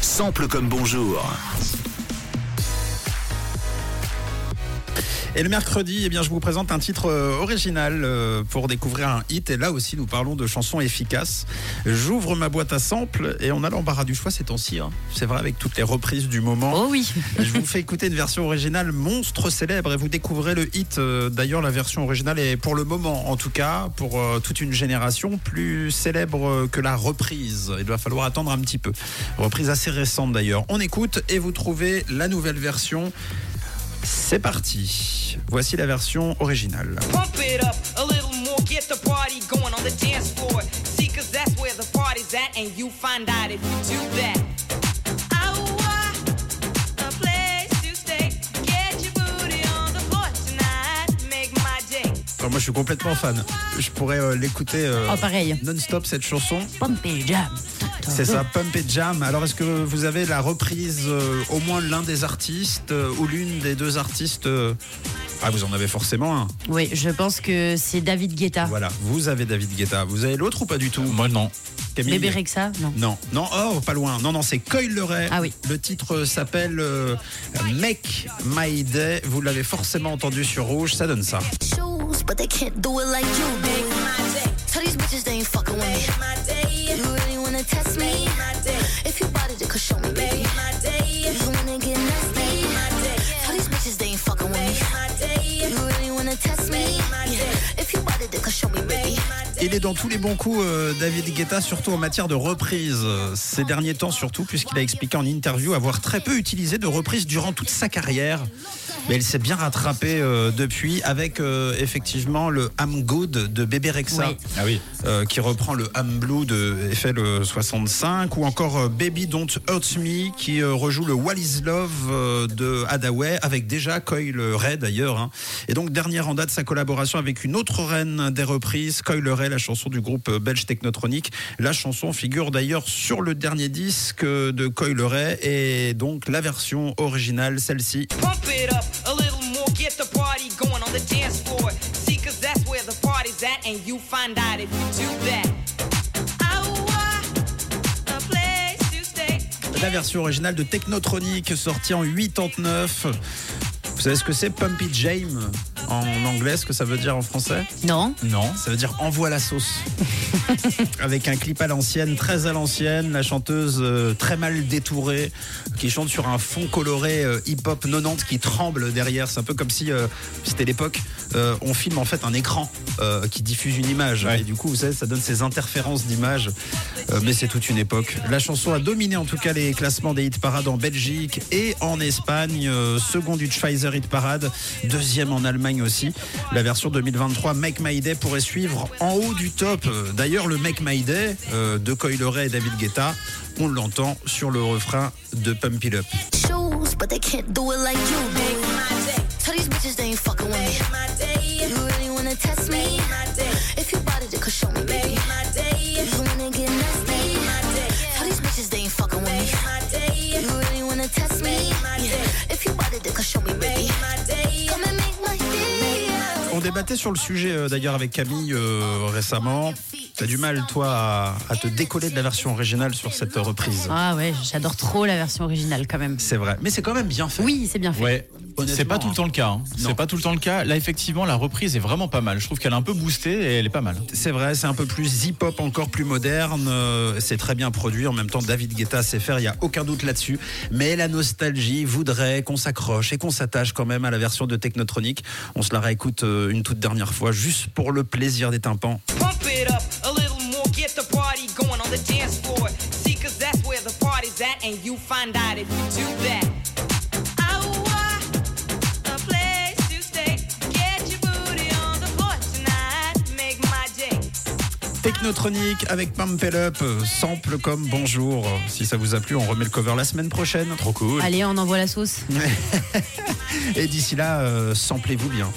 Sample comme bonjour. Et le mercredi, eh bien, je vous présente un titre euh, original euh, pour découvrir un hit. Et là aussi, nous parlons de chansons efficaces. J'ouvre ma boîte à samples et on a l'embarras du choix ces temps-ci. hein. C'est vrai, avec toutes les reprises du moment. Oh oui. Je vous fais écouter une version originale monstre célèbre et vous découvrez le hit. Euh, D'ailleurs, la version originale est pour le moment, en tout cas, pour toute une génération, plus célèbre que la reprise. Il va falloir attendre un petit peu. Reprise assez récente d'ailleurs. On écoute et vous trouvez la nouvelle version. C'est parti. Voici la version originale. Pump it up a little more, get the party going on the dance floor. See, cause that's where the party's at, and you find out if you do that. Oh. Alors, moi, je suis complètement fan. Je pourrais euh, l'écouter euh, Oh, pareil. non-stop cette chanson. Jam. C'est ça, Pump et Jam. Alors, est-ce que vous avez la reprise euh, au moins l'un des artistes euh, ou l'une des deux artistes euh, Ah, vous en avez forcément un. Oui, je pense que c'est David Guetta. Voilà, vous avez David Guetta. Vous avez l'autre ou pas du tout? Moi, non. Camille? Bébé Rexa Non. Non, non, oh, pas loin. Non, non, c'est Coil le Ray. Ah oui. Le titre s'appelle euh, Make My Day. Vous l'avez forcément entendu sur Rouge, ça donne ça. shoes, but they can't do it like you do. Make my day. Tell these bitches they ain't fucking with me. Make my day. You really wanna test me? If you Il est dans tous les bons coups, euh, David Guetta, surtout en matière de reprise. Euh, Ces derniers temps, surtout, puisqu'il a expliqué en interview avoir très peu utilisé de reprise durant toute sa carrière. Mais il s'est bien rattrapé euh, depuis avec effectivement le I'm Good de Bébé Rexa. Oui. Ah oui. qui reprend le I'm Blue de FL 65 ou encore Baby Don't Hurt Me qui rejoue le What is Love de Hadaway avec déjà Coil Ray d'ailleurs hein. et donc dernière en date sa collaboration avec une autre reine des reprises Coil Ray la chanson du groupe belge Technotronic. La chanson figure d'ailleurs sur le dernier disque de Coil Ray et donc la version originale celle-ci. La version originale de Technotronic sortie en 89 vous savez ce que c'est Pumpy Jam? En anglais, ce que ça veut dire en français Non Non. Ça veut dire envoie la sauce. Avec un clip à l'ancienne, très à l'ancienne, la chanteuse euh, très mal détourée, qui chante sur un fond coloré euh, hip-hop 90 qui tremble derrière. C'est un peu comme si euh, c'était l'époque, euh, on filme en fait un écran euh, qui diffuse une image. Ouais. Et du coup, vous savez, ça donne ces interférences d'images. Euh, mais c'est toute une époque. La chanson a dominé en tout cas les classements des hit parades en Belgique et en Espagne. Euh, second du Pfizer Hit Parade, deuxième en Allemagne aussi. La version 2023 Make My Day pourrait suivre en haut du top. D'ailleurs, le Make My Day euh, de Coil Ray et David Guetta, on l'entend sur le refrain de Pump It Up. Tell these bitches they ain't fucking with me. Make my day. You really wanna test me? Make my day. If you bought it, then could show me, baby. Make my day. You wanna get nasty? Make my day. Tell these bitches they ain't fucking with me. Make my day. You really wanna test me? Yeah. If you bought it, then could show me, baby. Make my day. Come and make my day. On débattait sur le sujet euh, d'ailleurs avec Camille euh, récemment. T'as du mal, toi, à, à te décoller de la version originale sur cette reprise. Ah ouais, j'adore trop la version originale quand même. C'est vrai. Mais c'est quand même bien fait. Oui, c'est bien fait. Ouais. C'est pas tout le temps le cas. hein. C'est pas tout le temps le cas. Là, effectivement, la reprise est vraiment pas mal. Je trouve qu'elle a un peu boosté et elle est pas mal. C'est vrai, c'est un peu plus hip-hop, encore plus moderne. euh, C'est très bien produit. En même temps, David Guetta sait faire, il n'y a aucun doute là-dessus. Mais la nostalgie voudrait qu'on s'accroche et qu'on s'attache quand même à la version de Technotronic. On se la réécoute euh, une toute dernière fois, juste pour le plaisir des tympans. Pump it up a little more, get the party going on the dance floor. See, cause that's where the party's at, and you find out if you do that. Technotronic avec Pump It Up, euh, sample comme bonjour. Si ça vous a plu, on remet le cover la semaine prochaine. Trop cool. Allez, on envoie la sauce. Et d'ici là, euh, samplez-vous bien.